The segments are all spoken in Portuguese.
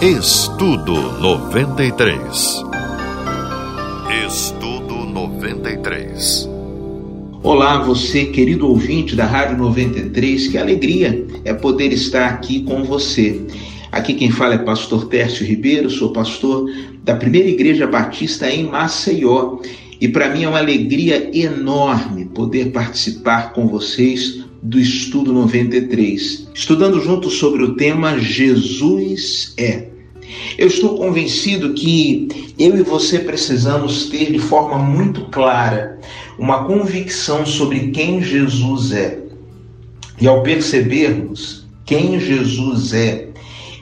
Estudo 93. Estudo 93. Olá, você, querido ouvinte da Rádio 93, que alegria é poder estar aqui com você. Aqui quem fala é pastor Tércio Ribeiro, sou pastor da Primeira Igreja Batista em Maceió. E para mim é uma alegria enorme poder participar com vocês do Estudo 93, estudando juntos sobre o tema Jesus é. Eu estou convencido que eu e você precisamos ter de forma muito clara uma convicção sobre quem Jesus é. E ao percebermos quem Jesus é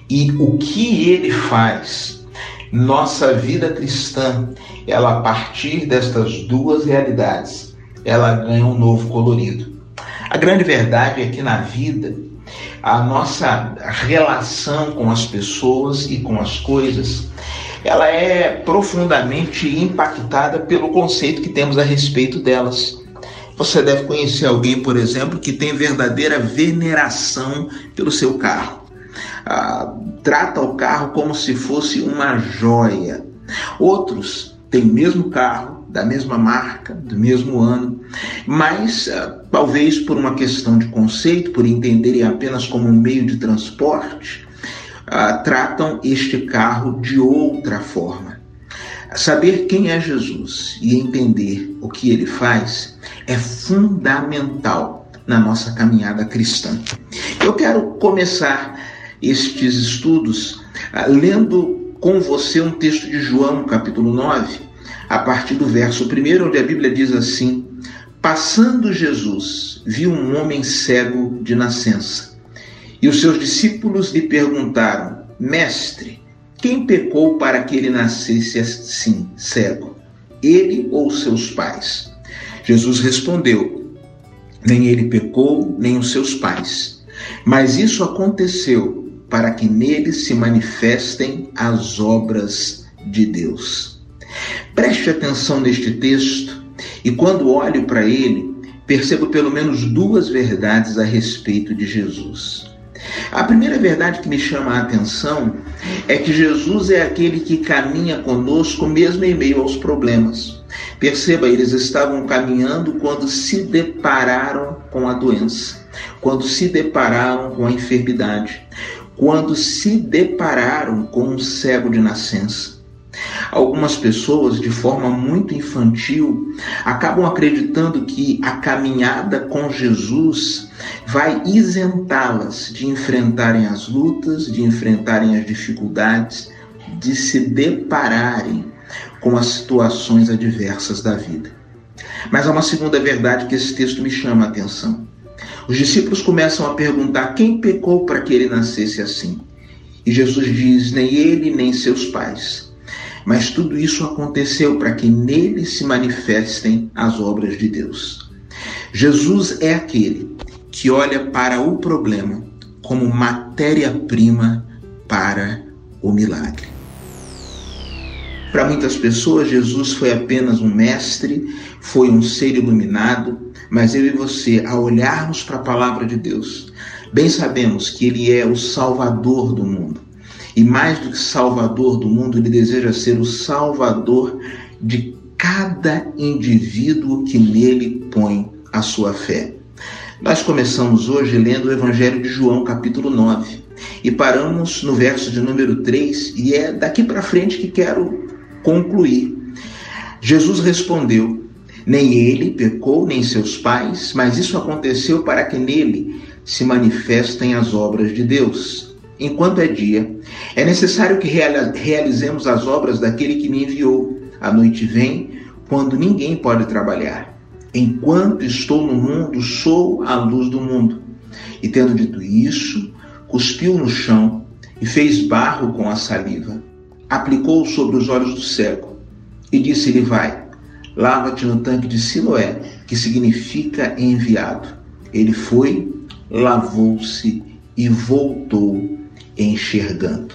e o que ele faz, nossa vida cristã, ela a partir destas duas realidades, ela ganha um novo colorido. A grande verdade é que na vida, a nossa relação com as pessoas e com as coisas, ela é profundamente impactada pelo conceito que temos a respeito delas. Você deve conhecer alguém, por exemplo, que tem verdadeira veneração pelo seu carro. Ah, trata o carro como se fosse uma joia. Outros têm o mesmo carro, da mesma marca, do mesmo ano, mas uh, talvez por uma questão de conceito, por entenderem apenas como um meio de transporte, uh, tratam este carro de outra forma. Saber quem é Jesus e entender o que ele faz é fundamental na nossa caminhada cristã. Eu quero começar estes estudos uh, lendo com você um texto de João, capítulo 9, a partir do verso 1, onde a Bíblia diz assim: Passando Jesus, viu um homem cego de nascença. E os seus discípulos lhe perguntaram: Mestre, quem pecou para que ele nascesse assim, cego? Ele ou seus pais? Jesus respondeu: Nem ele pecou, nem os seus pais. Mas isso aconteceu para que nele se manifestem as obras de Deus. Preste atenção neste texto e quando olho para ele, percebo pelo menos duas verdades a respeito de Jesus. A primeira verdade que me chama a atenção é que Jesus é aquele que caminha conosco mesmo em meio aos problemas. Perceba, eles estavam caminhando quando se depararam com a doença, quando se depararam com a enfermidade, quando se depararam com um cego de nascença. Algumas pessoas, de forma muito infantil, acabam acreditando que a caminhada com Jesus vai isentá-las de enfrentarem as lutas, de enfrentarem as dificuldades, de se depararem com as situações adversas da vida. Mas há uma segunda verdade que esse texto me chama a atenção. Os discípulos começam a perguntar quem pecou para que ele nascesse assim. E Jesus diz: nem ele, nem seus pais mas tudo isso aconteceu para que nele se manifestem as obras de Deus. Jesus é aquele que olha para o problema como matéria-prima para o milagre. Para muitas pessoas, Jesus foi apenas um mestre, foi um ser iluminado, mas eu e você, ao olharmos para a palavra de Deus, bem sabemos que ele é o Salvador do mundo. E mais do que salvador do mundo, ele deseja ser o salvador de cada indivíduo que nele põe a sua fé. Nós começamos hoje lendo o Evangelho de João, capítulo 9, e paramos no verso de número 3, e é daqui para frente que quero concluir. Jesus respondeu: Nem ele pecou, nem seus pais, mas isso aconteceu para que nele se manifestem as obras de Deus enquanto é dia. É necessário que realizemos as obras daquele que me enviou. A noite vem quando ninguém pode trabalhar. Enquanto estou no mundo, sou a luz do mundo. E tendo dito isso, cuspiu no chão e fez barro com a saliva. Aplicou sobre os olhos do cego e disse-lhe: Vai, lava-te no tanque de Siloé, que significa enviado. Ele foi, lavou-se e voltou enxergando.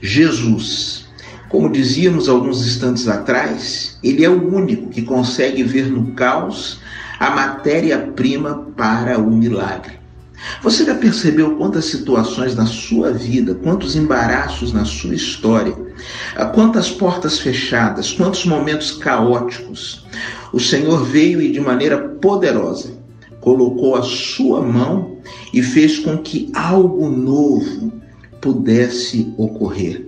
Jesus, como dizíamos alguns instantes atrás, ele é o único que consegue ver no caos a matéria-prima para o milagre. Você já percebeu quantas situações na sua vida, quantos embaraços na sua história, quantas portas fechadas, quantos momentos caóticos o Senhor veio e de maneira poderosa colocou a sua mão e fez com que algo novo pudesse ocorrer.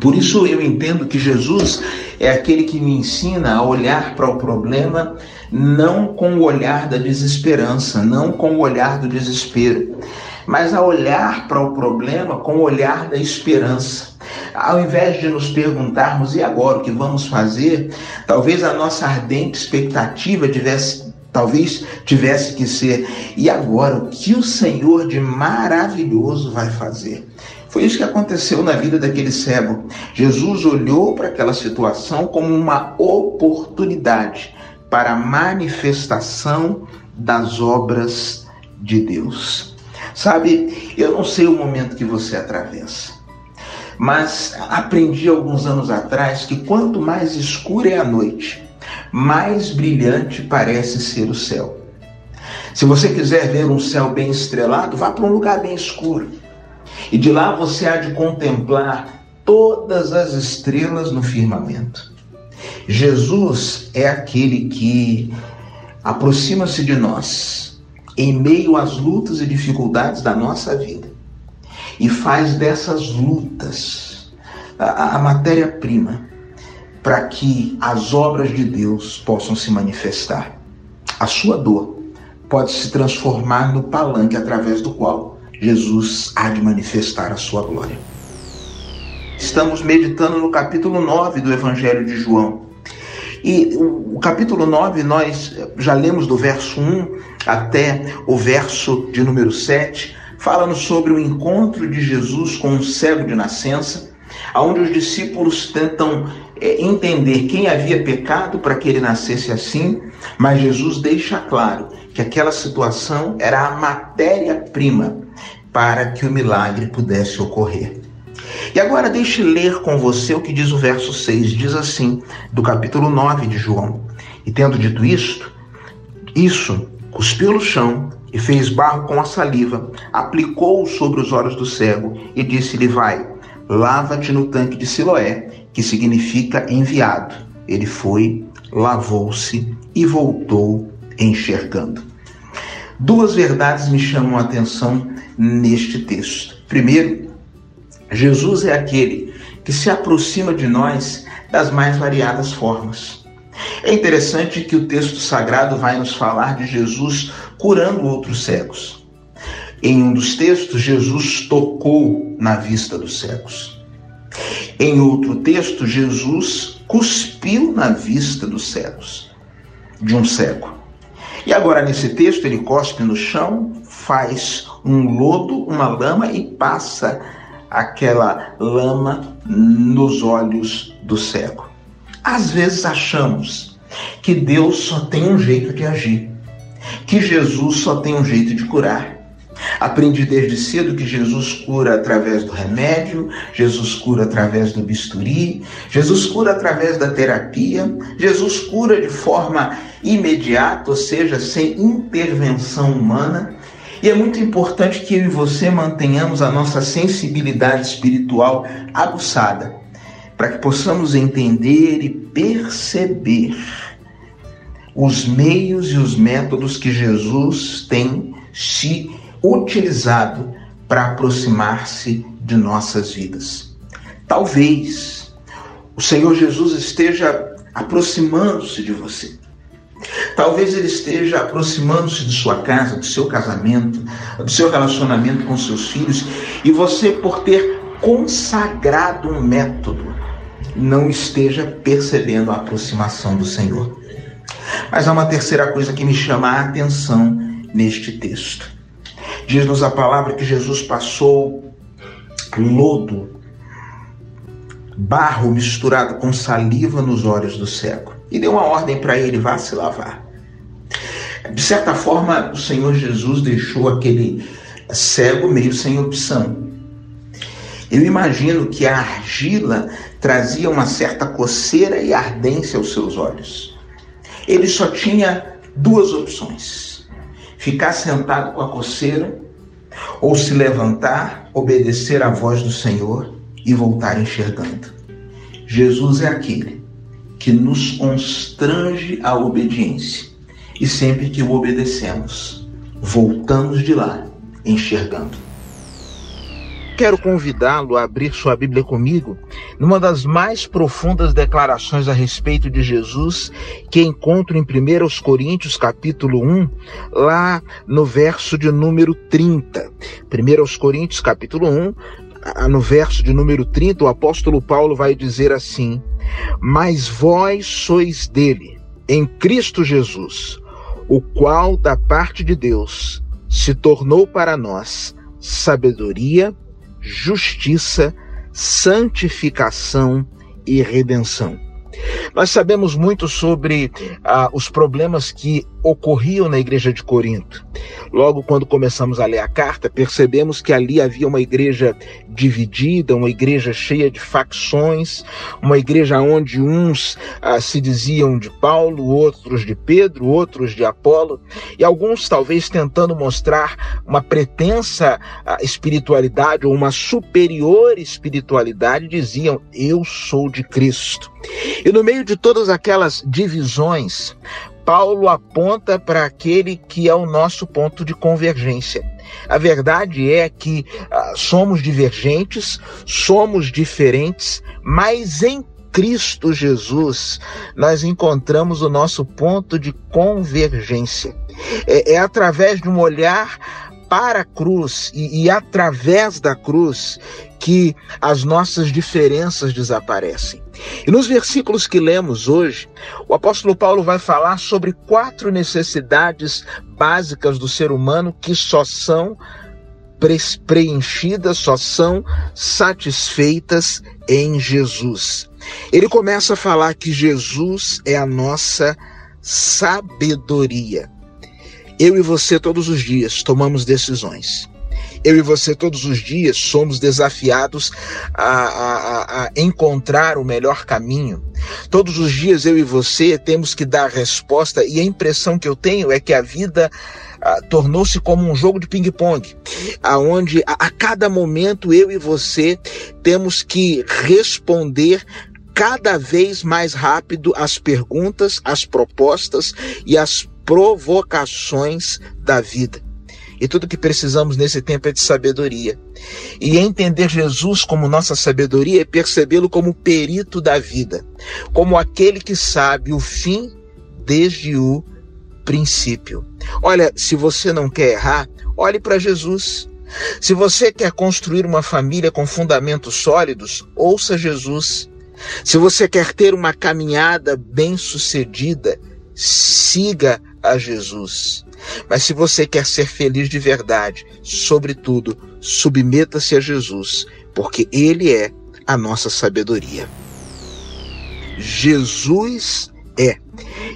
Por isso eu entendo que Jesus é aquele que me ensina a olhar para o problema não com o olhar da desesperança, não com o olhar do desespero, mas a olhar para o problema com o olhar da esperança. Ao invés de nos perguntarmos e agora o que vamos fazer, talvez a nossa ardente expectativa tivesse talvez tivesse que ser e agora o que o Senhor de maravilhoso vai fazer? Foi isso que aconteceu na vida daquele cego. Jesus olhou para aquela situação como uma oportunidade para a manifestação das obras de Deus. Sabe, eu não sei o momento que você atravessa, mas aprendi alguns anos atrás que quanto mais escura é a noite, mais brilhante parece ser o céu. Se você quiser ver um céu bem estrelado, vá para um lugar bem escuro. E de lá você há de contemplar todas as estrelas no firmamento. Jesus é aquele que aproxima-se de nós em meio às lutas e dificuldades da nossa vida e faz dessas lutas a, a matéria-prima para que as obras de Deus possam se manifestar. A sua dor pode se transformar no palanque através do qual Jesus há de manifestar a sua glória. Estamos meditando no capítulo 9 do Evangelho de João. E o, capítulo 9, nós já lemos do verso 1 até o verso de número 7, falando sobre o encontro de Jesus com um cego de nascença, onde os discípulos tentam entender quem havia pecado para que ele nascesse assim, mas Jesus deixa claro que aquela situação era a matéria-prima para que o milagre pudesse ocorrer. E agora deixe ler com você o que diz o verso 6, diz assim, do capítulo 9 de João. E tendo dito isto, isso, cuspiu no chão e fez barro com a saliva, aplicou-o sobre os olhos do cego e disse-lhe: Vai, lava-te no tanque de Siloé, que significa enviado. Ele foi, lavou-se e voltou enxergando. Duas verdades me chamam a atenção neste texto. Primeiro, Jesus é aquele que se aproxima de nós das mais variadas formas. É interessante que o texto sagrado vai nos falar de Jesus curando outros cegos. Em um dos textos, Jesus tocou na vista dos cegos. Em outro texto, Jesus cuspiu na vista dos cegos, de um cego. E agora, nesse texto, ele cospe no chão, faz um lodo, uma lama e passa aquela lama nos olhos do cego. Às vezes achamos que Deus só tem um jeito de agir, que Jesus só tem um jeito de curar. Aprendi desde cedo que Jesus cura através do remédio, Jesus cura através do bisturi, Jesus cura através da terapia, Jesus cura de forma imediata, ou seja, sem intervenção humana. E é muito importante que eu e você mantenhamos a nossa sensibilidade espiritual aguçada, para que possamos entender e perceber os meios e os métodos que Jesus tem se utilizado para aproximar-se de nossas vidas. Talvez o Senhor Jesus esteja aproximando-se de você. Talvez ele esteja aproximando-se de sua casa, do seu casamento, do seu relacionamento com seus filhos, e você, por ter consagrado um método, não esteja percebendo a aproximação do Senhor. Mas há uma terceira coisa que me chama a atenção neste texto. Diz-nos a palavra que Jesus passou lodo, barro misturado com saliva nos olhos do cego e deu uma ordem para ele: vá se lavar. De certa forma, o Senhor Jesus deixou aquele cego meio sem opção. Eu imagino que a argila trazia uma certa coceira e ardência aos seus olhos. Ele só tinha duas opções: ficar sentado com a coceira ou se levantar, obedecer à voz do Senhor e voltar enxergando. Jesus é aquele que nos constrange à obediência e sempre que o obedecemos, voltamos de lá enxergando. Quero convidá-lo a abrir sua Bíblia comigo numa das mais profundas declarações a respeito de Jesus que encontro em 1 Coríntios capítulo 1, lá no verso de número 30. 1 Coríntios capítulo 1, no verso de número 30, o apóstolo Paulo vai dizer assim: Mas vós sois dele, em Cristo Jesus, o qual da parte de Deus se tornou para nós sabedoria, justiça, santificação e redenção. Nós sabemos muito sobre ah, os problemas que ocorriam na igreja de Corinto. Logo quando começamos a ler a carta, percebemos que ali havia uma igreja dividida, uma igreja cheia de facções, uma igreja onde uns ah, se diziam de Paulo, outros de Pedro, outros de Apolo, e alguns talvez tentando mostrar uma pretensa ah, espiritualidade ou uma superior espiritualidade, diziam: Eu sou de Cristo. E no meio de todas aquelas divisões, Paulo aponta para aquele que é o nosso ponto de convergência. A verdade é que ah, somos divergentes, somos diferentes, mas em Cristo Jesus nós encontramos o nosso ponto de convergência. É, é através de um olhar para a cruz e, e através da cruz que as nossas diferenças desaparecem. E nos versículos que lemos hoje, o apóstolo Paulo vai falar sobre quatro necessidades básicas do ser humano que só são preenchidas, só são satisfeitas em Jesus. Ele começa a falar que Jesus é a nossa sabedoria. Eu e você todos os dias tomamos decisões. Eu e você todos os dias somos desafiados a, a, a, encontrar o melhor caminho. Todos os dias eu e você temos que dar resposta, e a impressão que eu tenho é que a vida ah, tornou-se como um jogo de ping-pong, aonde a, a cada momento eu e você temos que responder cada vez mais rápido as perguntas, as propostas e as provocações da vida. E tudo que precisamos nesse tempo é de sabedoria. E entender Jesus como nossa sabedoria é percebê-lo como perito da vida, como aquele que sabe o fim desde o princípio. Olha, se você não quer errar, olhe para Jesus. Se você quer construir uma família com fundamentos sólidos, ouça Jesus. Se você quer ter uma caminhada bem-sucedida, siga a Jesus. Mas se você quer ser feliz de verdade, sobretudo, submeta-se a Jesus, porque Ele é a nossa sabedoria. Jesus é.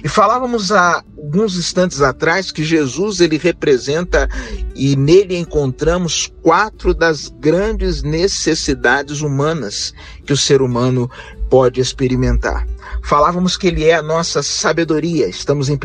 E falávamos há alguns instantes atrás que Jesus ele representa e nele encontramos quatro das grandes necessidades humanas que o ser humano pode experimentar. Falávamos que ele é a nossa sabedoria. Estamos em 1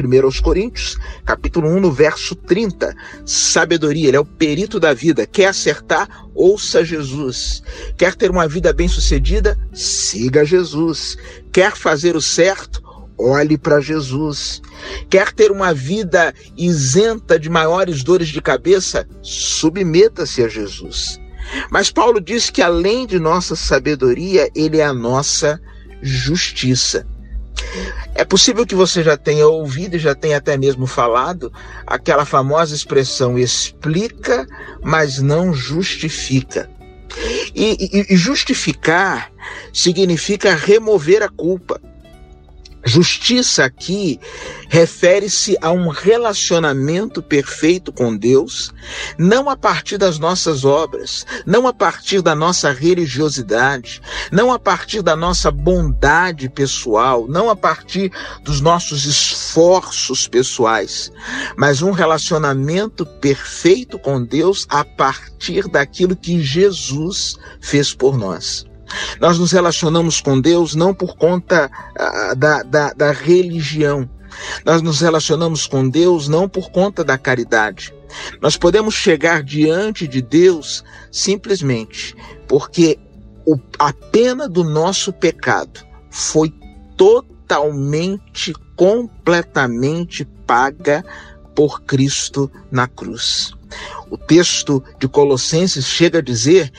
Coríntios, capítulo 1, no verso 30. Sabedoria, ele é o perito da vida. Quer acertar? Ouça Jesus. Quer ter uma vida bem-sucedida? Siga Jesus. Quer fazer o certo? Olhe para Jesus. Quer ter uma vida isenta de maiores dores de cabeça? Submeta-se a Jesus. Mas Paulo diz que além de nossa sabedoria, ele é a nossa justiça. É possível que você já tenha ouvido e já tenha até mesmo falado aquela famosa expressão explica, mas não justifica. E, e, e justificar significa remover a culpa. Justiça aqui refere-se a um relacionamento perfeito com Deus, não a partir das nossas obras, não a partir da nossa religiosidade, não a partir da nossa bondade pessoal, não a partir dos nossos esforços pessoais, mas um relacionamento perfeito com Deus a partir daquilo que Jesus fez por nós. Nós nos relacionamos com Deus não por conta uh, da, da, da religião, Nós nos relacionamos com Deus não por conta da caridade. Nós podemos chegar diante de Deus simplesmente porque o, a pena do nosso pecado foi totalmente, completamente paga por Cristo na cruz. O texto de Colossenses chega a dizer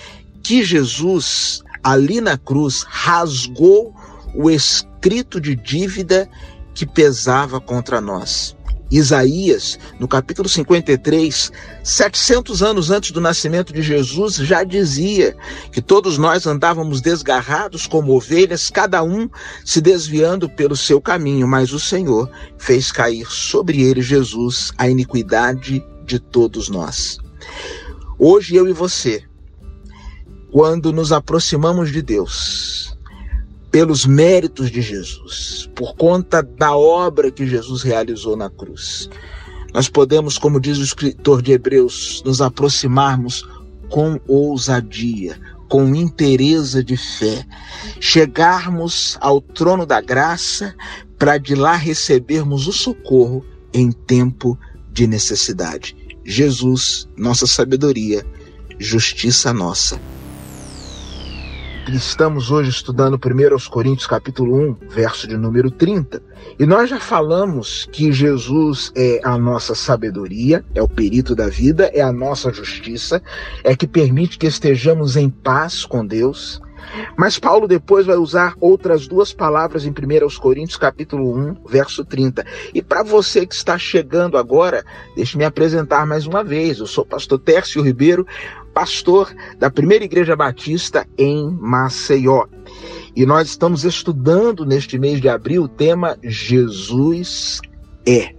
que Jesus, ali na cruz, rasgou o escrito de dívida que pesava contra nós. Isaías, no capítulo 53, 700 anos antes do nascimento de Jesus, já dizia que todos nós andávamos desgarrados como ovelhas, cada um se desviando pelo seu caminho, mas o Senhor fez cair sobre ele, Jesus, a iniquidade de todos nós. Hoje eu e você, quando nos aproximamos de Deus, pelos méritos de Jesus, por conta da obra que Jesus realizou na cruz. Nós podemos, como diz o escritor de Hebreus, nos aproximarmos com ousadia, com interesa de fé, chegarmos ao trono da graça para de lá recebermos o socorro em tempo de necessidade. Jesus, nossa sabedoria, justiça nossa. Estamos hoje estudando 1 Coríntios capítulo 1, verso de número 30. E nós já falamos que Jesus é a nossa sabedoria, é o perito da vida, é a nossa justiça, é que permite que estejamos em paz com Deus. Mas Paulo depois vai usar outras duas palavras em 1 Coríntios capítulo 1, verso 30. E para você que está chegando agora, deixe-me apresentar mais uma vez. Eu sou o pastor Tércio Ribeiro, pastor da Primeira Igreja Batista em Maceió. E nós estamos estudando neste mês de abril o tema Jesus é.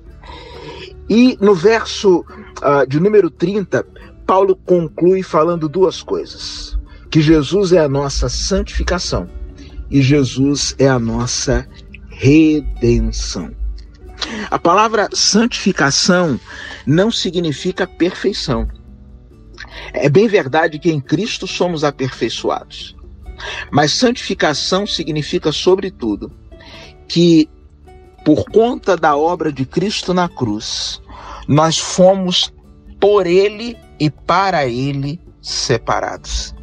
E no verso uh, de número 30, Paulo conclui falando duas coisas: que Jesus é a nossa santificação e Jesus é a nossa redenção. A palavra santificação não significa perfeição é bem verdade que em Cristo somos aperfeiçoados. Mas santificação significa, sobretudo, que por conta da obra de Cristo na cruz, nós fomos por Ele e para Ele separados.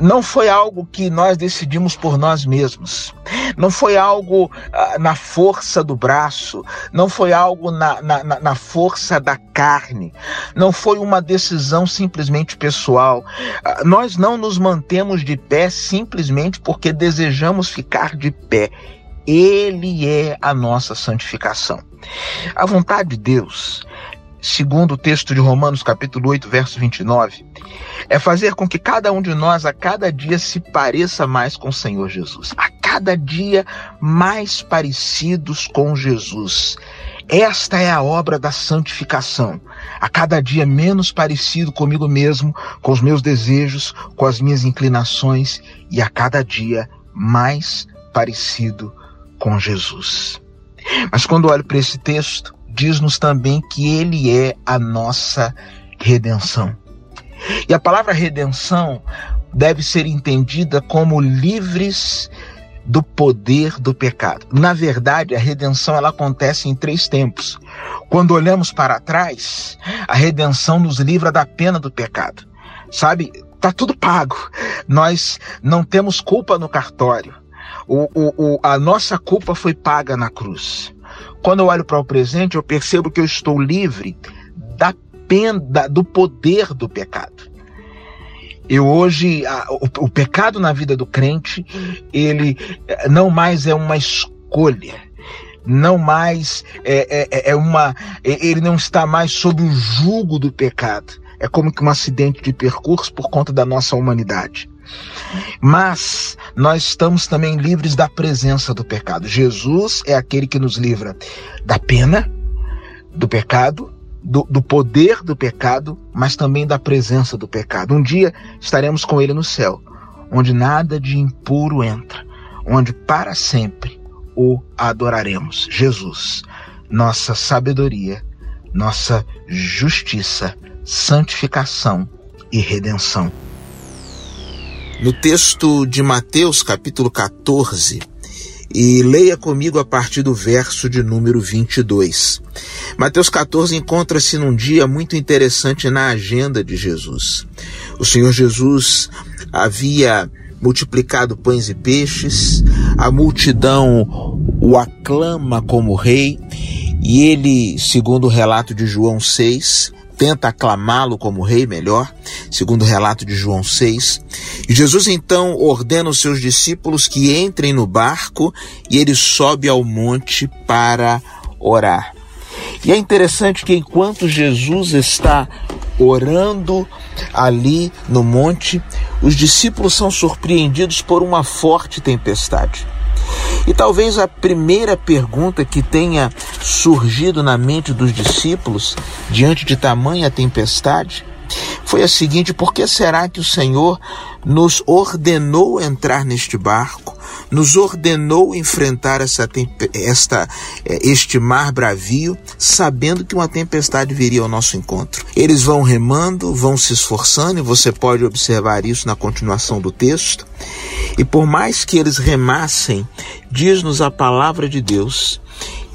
Não foi algo que nós decidimos por nós mesmos. Não foi algo ah, na força do braço. Não foi algo na, na, na, força da carne. Não foi uma decisão simplesmente pessoal. Ah, nós não nos mantemos de pé simplesmente porque desejamos ficar de pé. Ele é a nossa santificação. A vontade de Deus segundo o texto de Romanos, capítulo 8, verso 29, é fazer com que cada um de nós a cada dia se pareça mais com o Senhor Jesus, a cada dia mais parecidos com Jesus. Esta é a obra da santificação. A cada dia menos parecido comigo mesmo, com os meus desejos, com as minhas inclinações e a cada dia mais parecido com Jesus. Mas quando olho para esse texto, diz-nos também que ele é a nossa redenção. E a palavra redenção deve ser entendida como livres do poder do pecado. Na verdade, a redenção ela acontece em três tempos. Quando olhamos para trás, a redenção nos livra da pena do pecado. Sabe, tá tudo pago. Nós não temos culpa no cartório. O, o, o, a nossa culpa foi paga na cruz. Quando eu olho para o presente, eu percebo que eu estou livre da pena, do poder do pecado. Eu hoje, a, o, o pecado na vida do crente, ele eh, não mais é uma escolha, não mais é, é, é uma. Ele não está mais sob o jugo do pecado. É como que um acidente de percurso por conta da nossa humanidade. Mas nós estamos também livres da presença do pecado. Jesus é aquele que nos livra da pena, do pecado, do, do, poder do pecado, mas também da presença do pecado. Um dia estaremos com Ele no céu, onde nada de impuro entra, onde para sempre o adoraremos. Jesus, nossa sabedoria, nossa justiça, santificação e redenção. No texto de Mateus, capítulo 14, e leia comigo a partir do verso de número 22. Mateus 14 encontra-se num dia muito interessante na agenda de Jesus. O Senhor Jesus havia multiplicado pães e peixes, a multidão o aclama como rei, e ele, segundo o relato de João 6, tenta aclamá-lo como rei melhor, segundo o relato de João 6. E Jesus então ordena os seus discípulos que entrem no barco e ele sobe ao monte para orar. E é interessante que enquanto Jesus está orando ali no monte, os discípulos são surpreendidos por uma forte tempestade. E talvez a primeira pergunta que tenha surgido na mente dos discípulos diante de tamanha tempestade foi a seguinte: por que será que o Senhor nos ordenou entrar neste barco, nos ordenou enfrentar essa, esta, eh, este mar bravio, sabendo que uma tempestade viria ao nosso encontro? Eles vão remando, vão se esforçando, e você pode observar isso na continuação do texto. E por mais que eles remassem, diz-nos a palavra de Deus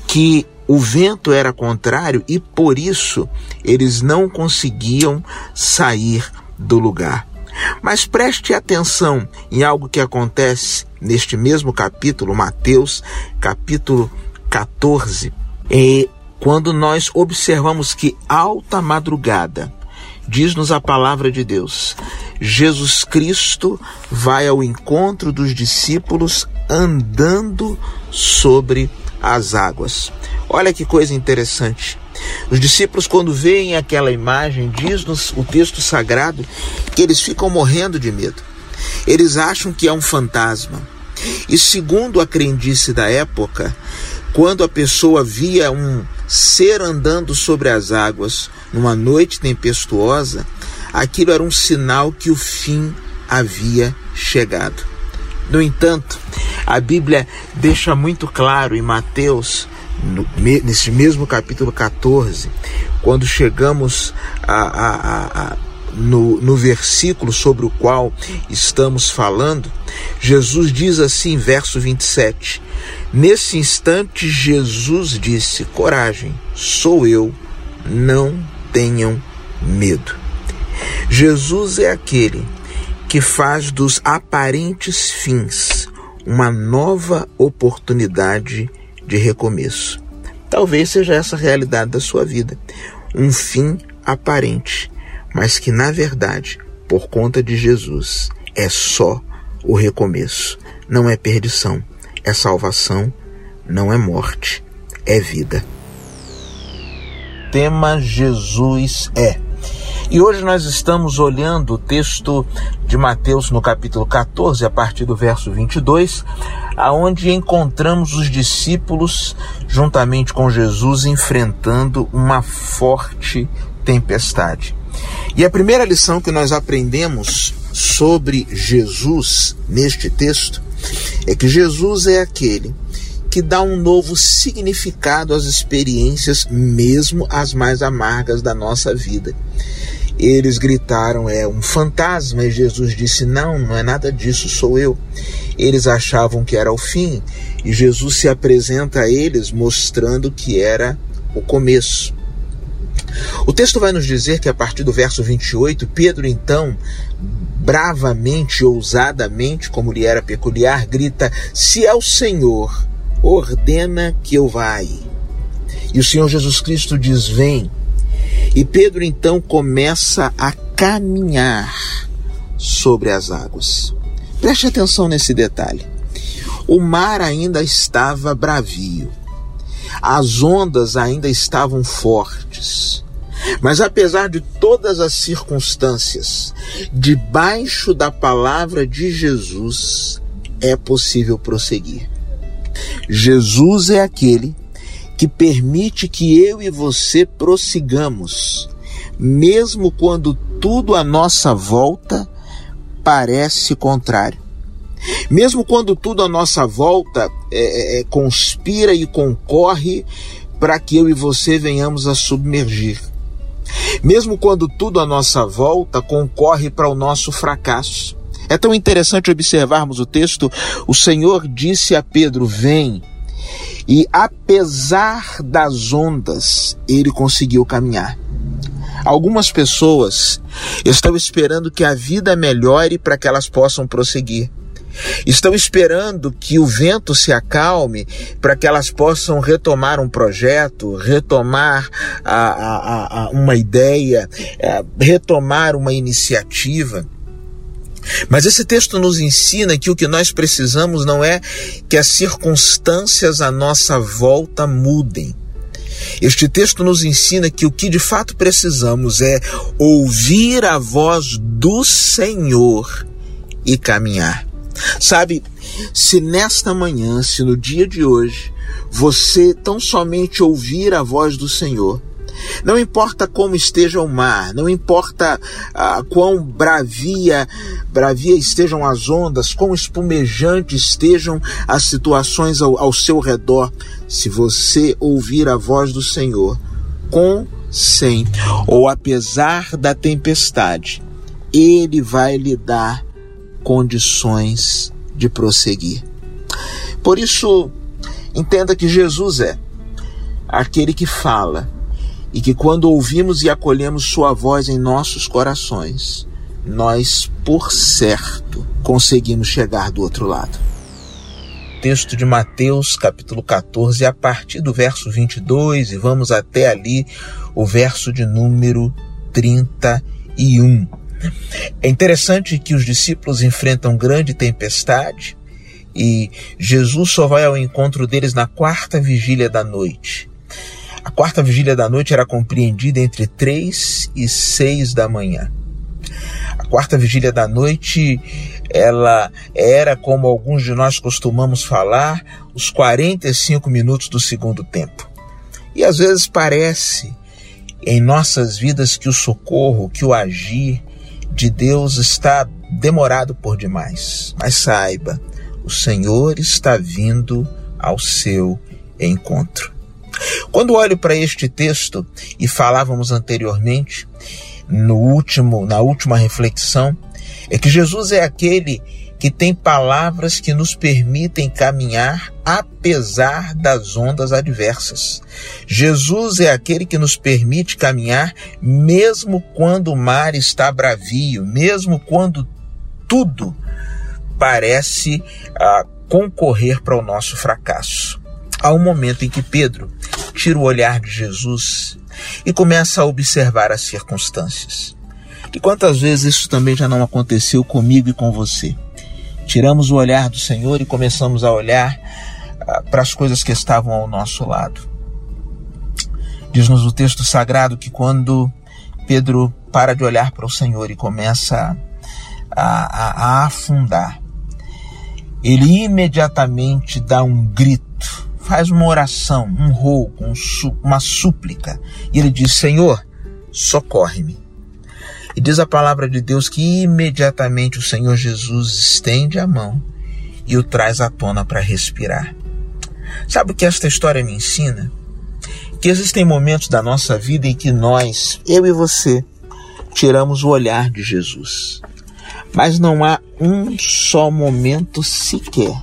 que o vento era contrário e por isso eles não conseguiam sair do lugar. Mas preste atenção em algo que acontece neste mesmo capítulo, Mateus, capítulo 14, e quando nós observamos que alta madrugada, diz-nos a palavra de Deus, Jesus Cristo vai ao encontro dos discípulos andando sobre as águas. Olha que coisa interessante. Os discípulos, quando veem aquela imagem, diz-nos o texto sagrado que eles ficam morrendo de medo. Eles acham que é um fantasma. E segundo a crendice da época, quando a pessoa via um ser andando sobre as águas numa noite tempestuosa, aquilo era um sinal que o fim havia chegado. No entanto, a Bíblia deixa muito claro em Mateus, no, nesse mesmo capítulo 14, quando chegamos a, a, a, no, no versículo sobre o qual estamos falando, Jesus diz assim, verso 27. Nesse instante, Jesus disse: Coragem, sou eu, não tenham medo. Jesus é aquele que faz dos aparentes fins uma nova oportunidade de recomeço. Talvez seja essa a realidade da sua vida. Um fim aparente, mas que na verdade, por conta de Jesus, é só o recomeço. Não é perdição, é salvação, não é morte, é vida. Tema Jesus é. E hoje nós estamos olhando o texto de Mateus no capítulo 14, a partir do verso 22, aonde encontramos os discípulos juntamente com Jesus enfrentando uma forte tempestade. E a primeira lição que nós aprendemos sobre Jesus neste texto é que Jesus é aquele que dá um novo significado às experiências, mesmo as mais amargas da nossa vida. Eles gritaram: é um fantasma, e Jesus disse: não, não é nada disso, sou eu. Eles achavam que era o fim, e Jesus se apresenta a eles mostrando que era o começo. O texto vai nos dizer que a partir do verso 28, Pedro então, bravamente, ousadamente, como lhe era peculiar, grita: Se é o Senhor, ordena que eu vá. E o Senhor Jesus Cristo diz: Vem. E Pedro então começa a caminhar sobre as águas. Preste atenção nesse detalhe. O mar ainda estava bravio. As ondas ainda estavam fortes. Mas apesar de todas as circunstâncias, debaixo da palavra de Jesus é possível prosseguir. Jesus é aquele que permite que eu e você prossigamos, mesmo quando tudo à nossa volta parece contrário. Mesmo quando tudo à nossa volta é, é, é conspira e concorre para que eu e você venhamos a submergir. Mesmo quando tudo à nossa volta concorre para o nosso fracasso. É tão interessante observarmos o texto. O Senhor disse a Pedro: Vem. E apesar das ondas, ele conseguiu caminhar. Algumas pessoas estão esperando que a vida melhore para que elas possam prosseguir. Estão esperando que o vento se acalme para que elas possam retomar um projeto, retomar a, a, a uma ideia, a, retomar uma iniciativa. Mas esse texto nos ensina que o que nós precisamos não é que as circunstâncias à nossa volta mudem. Este texto nos ensina que o que de fato precisamos é ouvir a voz do Senhor e caminhar. Sabe, se nesta manhã, se no dia de hoje, você tão somente ouvir a voz do Senhor, não importa como esteja o mar, não importa ah, quão bravia, bravia estejam as ondas, quão espumejantes estejam as situações ao, ao seu redor, se você ouvir a voz do Senhor, com, sem ou apesar da tempestade, Ele vai lhe dar condições de prosseguir. Por isso, entenda que Jesus é aquele que fala e que quando ouvimos e acolhemos Sua voz em nossos corações, nós, por certo, conseguimos chegar do outro lado. Texto de Mateus, capítulo 14, a partir do verso 22, e vamos até ali o verso de número 31. É interessante que os discípulos enfrentam grande tempestade e Jesus só vai ao encontro deles na quarta vigília da noite. A quarta vigília da noite era compreendida entre três e seis da manhã. A quarta vigília da noite, ela era, como alguns de nós costumamos falar, os 45 minutos do segundo tempo. E às vezes parece em nossas vidas que o socorro, que o agir de Deus está demorado por demais. Mas saiba, o Senhor está vindo ao seu encontro. Quando olho para este texto e falávamos anteriormente, no último, na última reflexão, é que Jesus é aquele que tem palavras que nos permitem caminhar apesar das ondas adversas. Jesus é aquele que nos permite caminhar mesmo quando o mar está bravio, mesmo quando tudo parece ah, concorrer para o nosso fracasso. Há um momento em que Pedro tira o olhar de Jesus e começa a observar as circunstâncias. E quantas vezes isso também já não aconteceu comigo e com você? Tiramos o olhar do Senhor e começamos a olhar ah, para as coisas que estavam ao nosso lado. Diz-nos o texto sagrado que quando Pedro para de olhar para o Senhor e começa a, a, a afundar, ele imediatamente dá um grito faz uma oração, um roubo, um uma súplica, e ele diz: Senhor, socorre-me. E diz a palavra de Deus que imediatamente o Senhor Jesus estende a mão e o traz à tona para respirar. Sabe o que esta história me ensina? Que existem momentos da nossa vida em que nós, eu e você, tiramos o olhar de Jesus. Mas não há um só momento sequer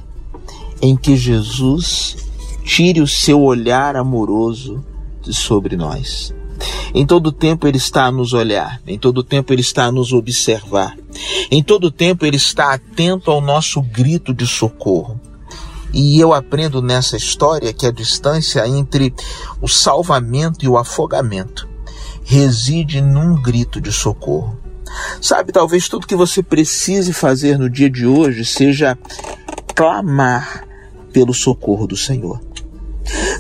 em que Jesus tire o seu olhar amoroso de sobre nós. Em todo tempo ele está a nos olhar, em todo tempo ele está a nos observar, em todo tempo ele está atento ao nosso grito de socorro. E eu aprendo nessa história que a distância entre o salvamento e o afogamento reside num grito de socorro. Sabe, talvez tudo que você precise fazer no dia de hoje seja clamar pelo socorro do Senhor.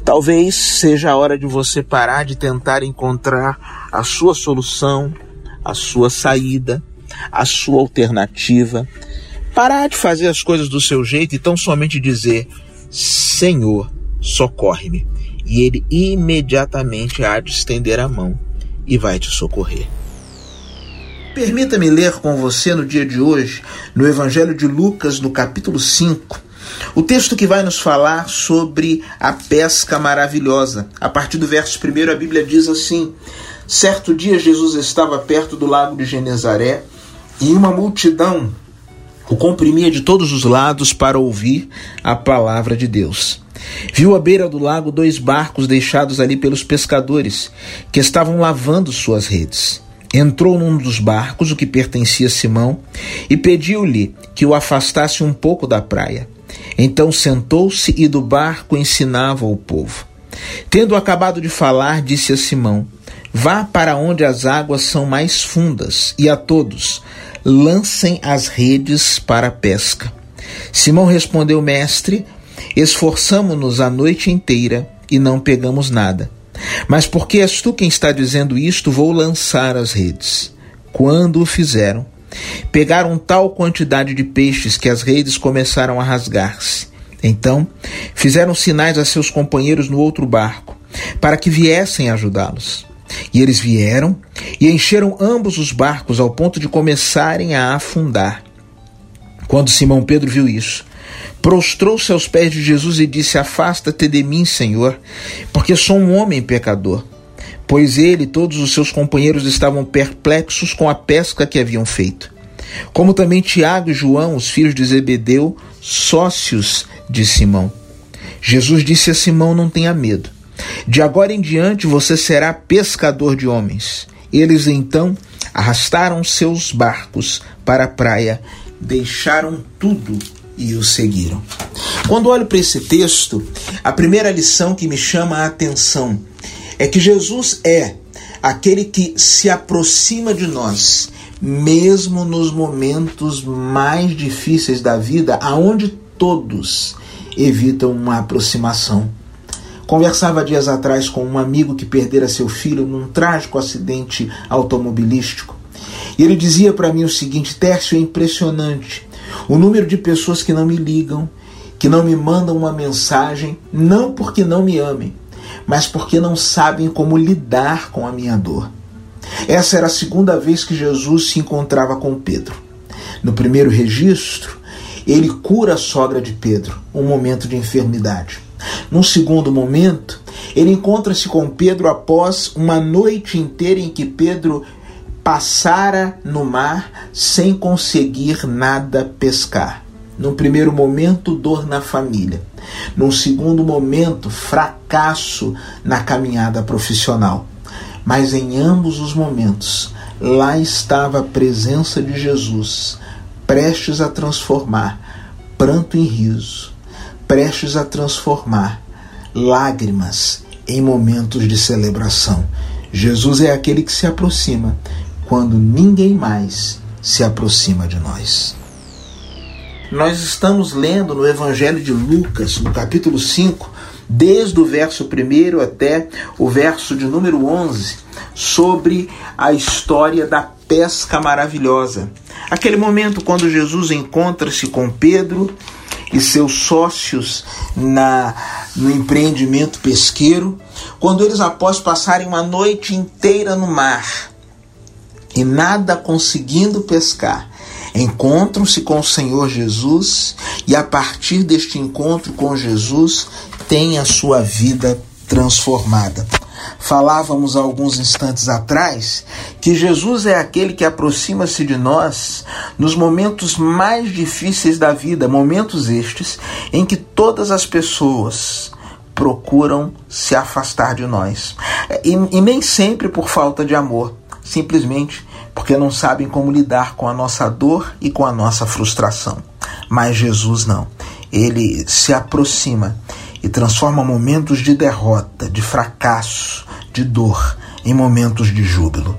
Talvez seja a hora de você parar de tentar encontrar a sua solução, a sua saída, a sua alternativa. Parar de fazer as coisas do seu jeito e tão somente dizer: Senhor, socorre-me. E ele imediatamente há de estender a mão e vai te socorrer. Permita-me ler com você no dia de hoje, no Evangelho de Lucas, no capítulo 5, o texto que vai nos falar sobre a pesca maravilhosa. A partir do verso 1, a Bíblia diz assim: Certo dia Jesus estava perto do lago de Genezaré e uma multidão o comprimia de todos os lados para ouvir a palavra de Deus. Viu à beira do lago dois barcos deixados ali pelos pescadores, que estavam lavando suas redes. Entrou num dos barcos, o que pertencia a Simão, e pediu-lhe que o afastasse um pouco da praia. Então sentou-se e do barco ensinava o povo. Tendo acabado de falar, disse a Simão: Vá para onde as águas são mais fundas, e a todos lancem as redes para a pesca. Simão respondeu: Mestre, esforçamo-nos a noite inteira e não pegamos nada. Mas porque és tu quem está dizendo isto, vou lançar as redes. Quando o fizeram, pegaram tal quantidade de peixes que as redes começaram a rasgar-se. Então, fizeram sinais a seus companheiros no outro barco, para que viessem ajudá-los. E eles vieram e encheram ambos os barcos ao ponto de começarem a afundar. Quando Simão Pedro viu isso, prostrou-se aos pés de Jesus e disse: Afasta-te de mim, Senhor, porque sou um homem pecador. Pois ele e todos os seus companheiros estavam perplexos com a pesca que haviam feito. Como também Tiago e João, os filhos de Zebedeu, sócios de Simão. Jesus disse a Simão: Não tenha medo. De agora em diante você será pescador de homens. Eles então arrastaram seus barcos para a praia, deixaram tudo e o seguiram. Quando olho para esse texto, a primeira lição que me chama a atenção é que Jesus é aquele que se aproxima de nós, mesmo nos momentos mais difíceis da vida, aonde todos evitam uma aproximação. Conversava dias atrás com um amigo que perdera seu filho num trágico acidente automobilístico. E ele dizia para mim o seguinte: Tércio, é impressionante o número de pessoas que não me ligam, que não me mandam uma mensagem, não porque não me amem, mas porque não sabem como lidar com a minha dor. Essa era a segunda vez que Jesus se encontrava com Pedro. No primeiro registro, ele cura a sogra de Pedro, um momento de enfermidade. Num segundo momento, ele encontra-se com Pedro após uma noite inteira em que Pedro passara no mar sem conseguir nada pescar. Num primeiro momento, dor na família. Num segundo momento, fracasso na caminhada profissional. Mas em ambos os momentos, lá estava a presença de Jesus, prestes a transformar pranto em riso, prestes a transformar lágrimas em momentos de celebração. Jesus é aquele que se aproxima quando ninguém mais se aproxima de nós. Nós estamos lendo no Evangelho de Lucas, no capítulo 5, desde o verso 1 até o verso de número 11, sobre a história da pesca maravilhosa. Aquele momento quando Jesus encontra-se com Pedro e seus sócios na no empreendimento pesqueiro, quando eles após passarem uma noite inteira no mar e nada conseguindo pescar, encontram-se com o Senhor Jesus e a partir deste encontro com Jesus têm a sua vida transformada. Falávamos há alguns instantes atrás que Jesus é aquele que aproxima-se de nós nos momentos mais difíceis da vida, momentos estes em que todas as pessoas procuram se afastar de nós. E, e nem sempre por falta de amor, simplesmente porque não sabem como lidar com a nossa dor e com a nossa frustração. Mas Jesus não. Ele se aproxima e transforma momentos de derrota, de fracasso, de dor em momentos de júbilo.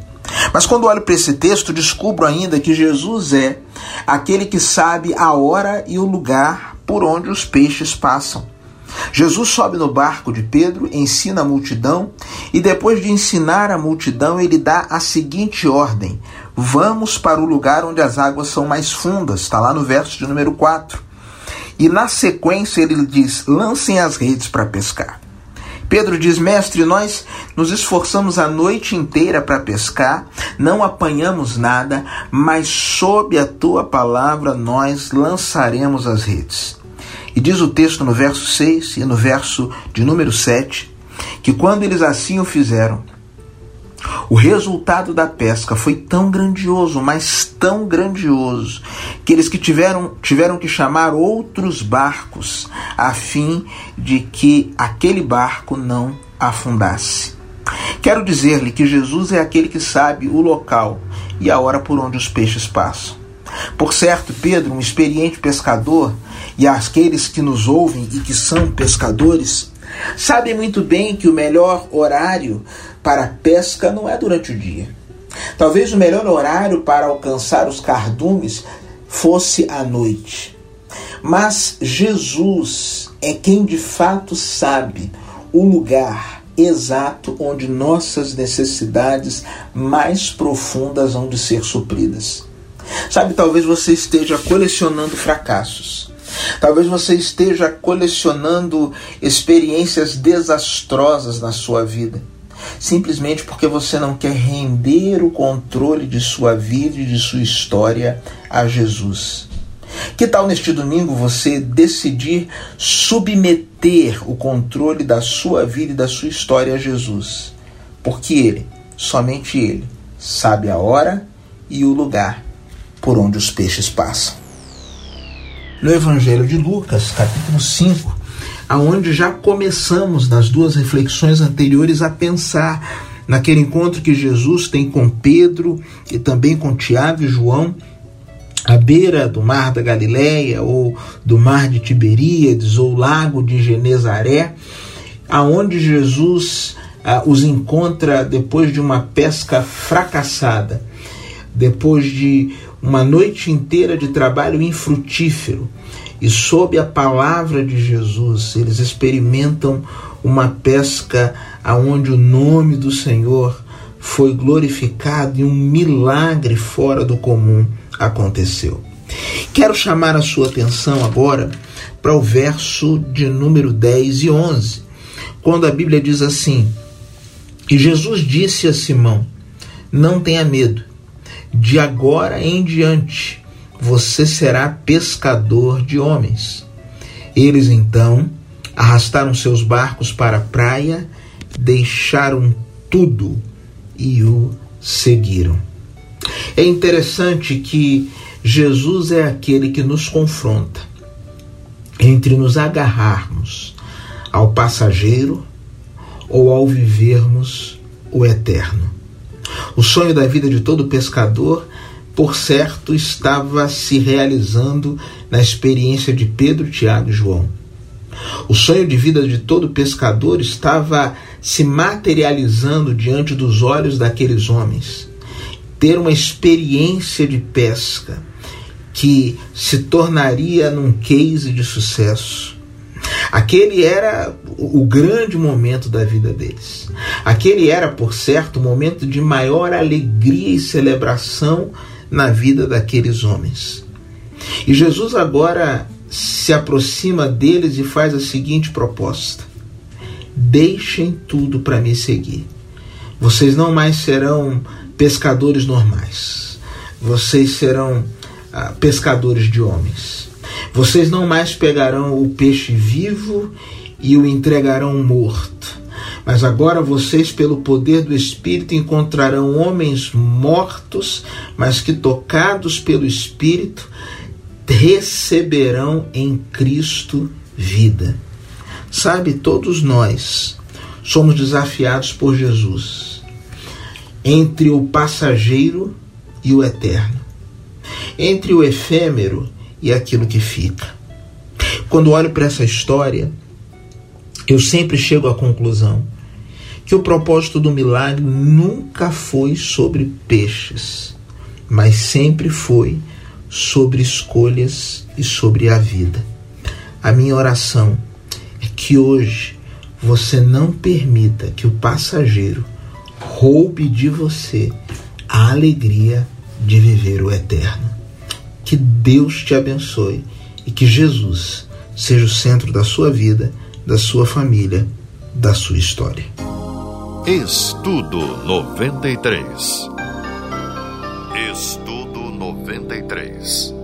Mas quando olho para esse texto, descubro ainda que Jesus é aquele que sabe a hora e o lugar por onde os peixes passam. Jesus sobe no barco de Pedro, ensina a multidão e depois de ensinar a multidão, ele dá a seguinte ordem: Vamos para o lugar onde as águas são mais fundas. Está lá no verso de número 4. E na sequência ele diz: lancem as redes para pescar. Pedro diz: Mestre, nós nos esforçamos a noite inteira para pescar, não apanhamos nada, mas sob a tua palavra nós lançaremos as redes. E diz o texto no verso 6 e no verso de número 7 que quando eles assim o fizeram, O resultado da pesca foi tão grandioso, mas tão grandioso, que eles que tiveram, tiveram que chamar outros barcos a fim de que aquele barco não afundasse. Quero dizer-lhe que Jesus é aquele que sabe o local e a hora por onde os peixes passam. Por certo, Pedro, um experiente pescador, e aqueles que nos ouvem e que são pescadores, sabem muito bem que o melhor horário para pesca não é durante o dia. Talvez o melhor horário para alcançar os cardumes fosse à noite. Mas Jesus é quem de fato sabe o lugar exato onde nossas necessidades mais profundas hão de ser supridas. Sabe, talvez você esteja colecionando fracassos. Talvez você esteja colecionando experiências desastrosas na sua vida, simplesmente porque você não quer render o controle de sua vida e de sua história a Jesus. Que tal neste domingo você decidir submeter o controle da sua vida e da sua história a Jesus? Porque Ele, somente Ele, sabe a hora e o lugar por onde os peixes passam. No Evangelho de Lucas, capítulo 5, aonde já começamos nas duas reflexões anteriores a pensar naquele encontro que Jesus tem com Pedro e também com Tiago e João à beira do mar da Galileia ou do mar de Tiberíades ou lago de Genezaré, aonde Jesus ah, os encontra depois de uma pesca fracassada, depois de uma noite inteira de trabalho infrutífero. E sob a palavra de Jesus, eles experimentam uma pesca aonde o nome do Senhor foi glorificado e um milagre fora do comum aconteceu. Quero chamar a sua atenção agora para o verso de número 10 e 11, quando a Bíblia diz assim: E Jesus disse a Simão: Não tenha medo, de agora em diante você será pescador de homens. Eles então arrastaram seus barcos para a praia, deixaram tudo e o seguiram. É interessante que Jesus é aquele que nos confronta entre nos agarrarmos ao passageiro ou ao vivermos o eterno. O sonho da vida de todo pescador, por certo, estava se realizando na experiência de Pedro, Tiago e João. O sonho de vida de todo pescador estava se materializando diante dos olhos daqueles homens ter uma experiência de pesca que se tornaria num case de sucesso. Aquele era o grande momento da vida deles. Aquele era, por certo, o momento de maior alegria e celebração na vida daqueles homens. E Jesus agora se aproxima deles e faz a seguinte proposta: Deixem tudo para me seguir. Vocês não mais serão pescadores normais. Vocês serão ah, pescadores de homens. Vocês não mais pegarão o peixe vivo e o entregarão morto. Mas agora vocês, pelo poder do Espírito, encontrarão homens mortos, mas que, tocados pelo Espírito, receberão em Cristo vida. Sabe, todos nós somos desafiados por Jesus entre o passageiro e o eterno, entre o efêmero e aquilo que fica. Quando olho para essa história, eu sempre chego à conclusão que o propósito do milagre nunca foi sobre peixes, mas sempre foi sobre escolhas e sobre a vida. A minha oração é que hoje você não permita que o passageiro roube de você a alegria de viver o eterno. Que Deus te abençoe e que Jesus seja o centro da sua vida, da sua família, da sua história. Estudo 93. Estudo 93.